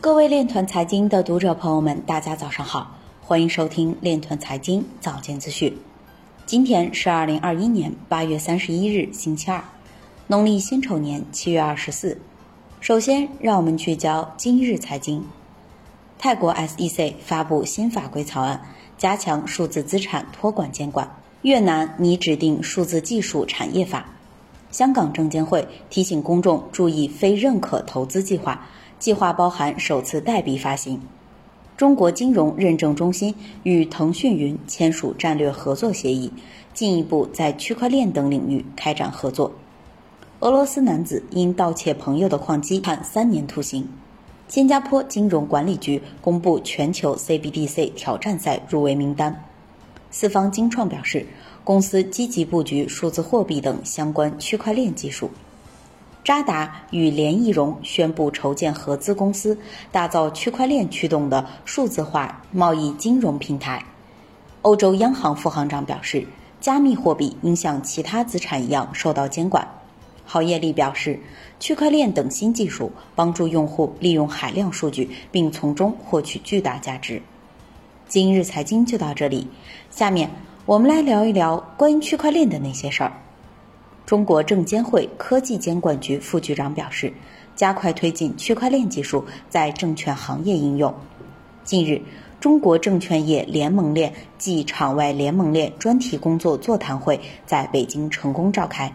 各位链团财经的读者朋友们，大家早上好，欢迎收听链团财经早间资讯。今天是二零二一年八月三十一日，星期二，农历辛丑年七月二十四。首先，让我们聚焦今日财经。泰国 SEC 发布新法规草案，加强数字资产托管监管。越南拟指定数字技术产业法。香港证监会提醒公众注意非认可投资计划。计划包含首次代币发行。中国金融认证中心与腾讯云签署战略合作协议，进一步在区块链等领域开展合作。俄罗斯男子因盗窃朋友的矿机判三年徒刑。新加坡金融管理局公布全球 CBDC 挑战赛入围名单。四方金创表示，公司积极布局数字货币等相关区块链技术。渣打与联易融宣布筹建合资公司，打造区块链驱动的数字化贸易金融平台。欧洲央行副行长表示，加密货币应像其他资产一样受到监管。郝业力表示，区块链等新技术帮助用户利用海量数据，并从中获取巨大价值。今日财经就到这里，下面我们来聊一聊关于区块链的那些事儿。中国证监会科技监管局副局长表示，加快推进区块链技术在证券行业应用。近日，中国证券业联盟链暨场外联盟链专题工作座谈会在北京成功召开。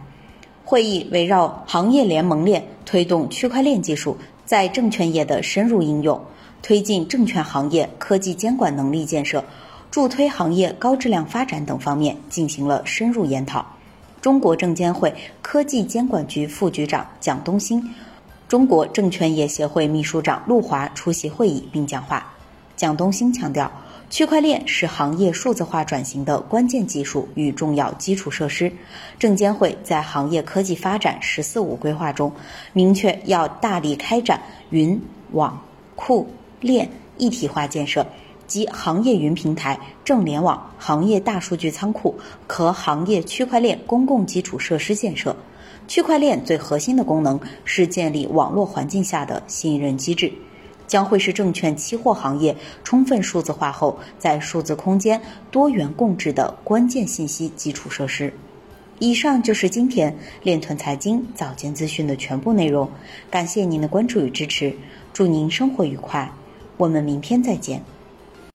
会议围绕行业联盟链推动区块链技术在证券业的深入应用，推进证券行业科技监管能力建设，助推行业高质量发展等方面进行了深入研讨。中国证监会科技监管局副局长蒋东兴、中国证券业协会秘书长陆华出席会议并讲话。蒋东兴强调，区块链是行业数字化转型的关键技术与重要基础设施。证监会在行业科技发展“十四五”规划中，明确要大力开展云、网、库、链一体化建设。及行业云平台、正联网、行业大数据仓库和行业区块链公共基础设施建设。区块链最核心的功能是建立网络环境下的信任机制，将会是证券期货行业充分数字化后在数字空间多元共治的关键信息基础设施。以上就是今天链团财经早间资讯的全部内容，感谢您的关注与支持，祝您生活愉快，我们明天再见。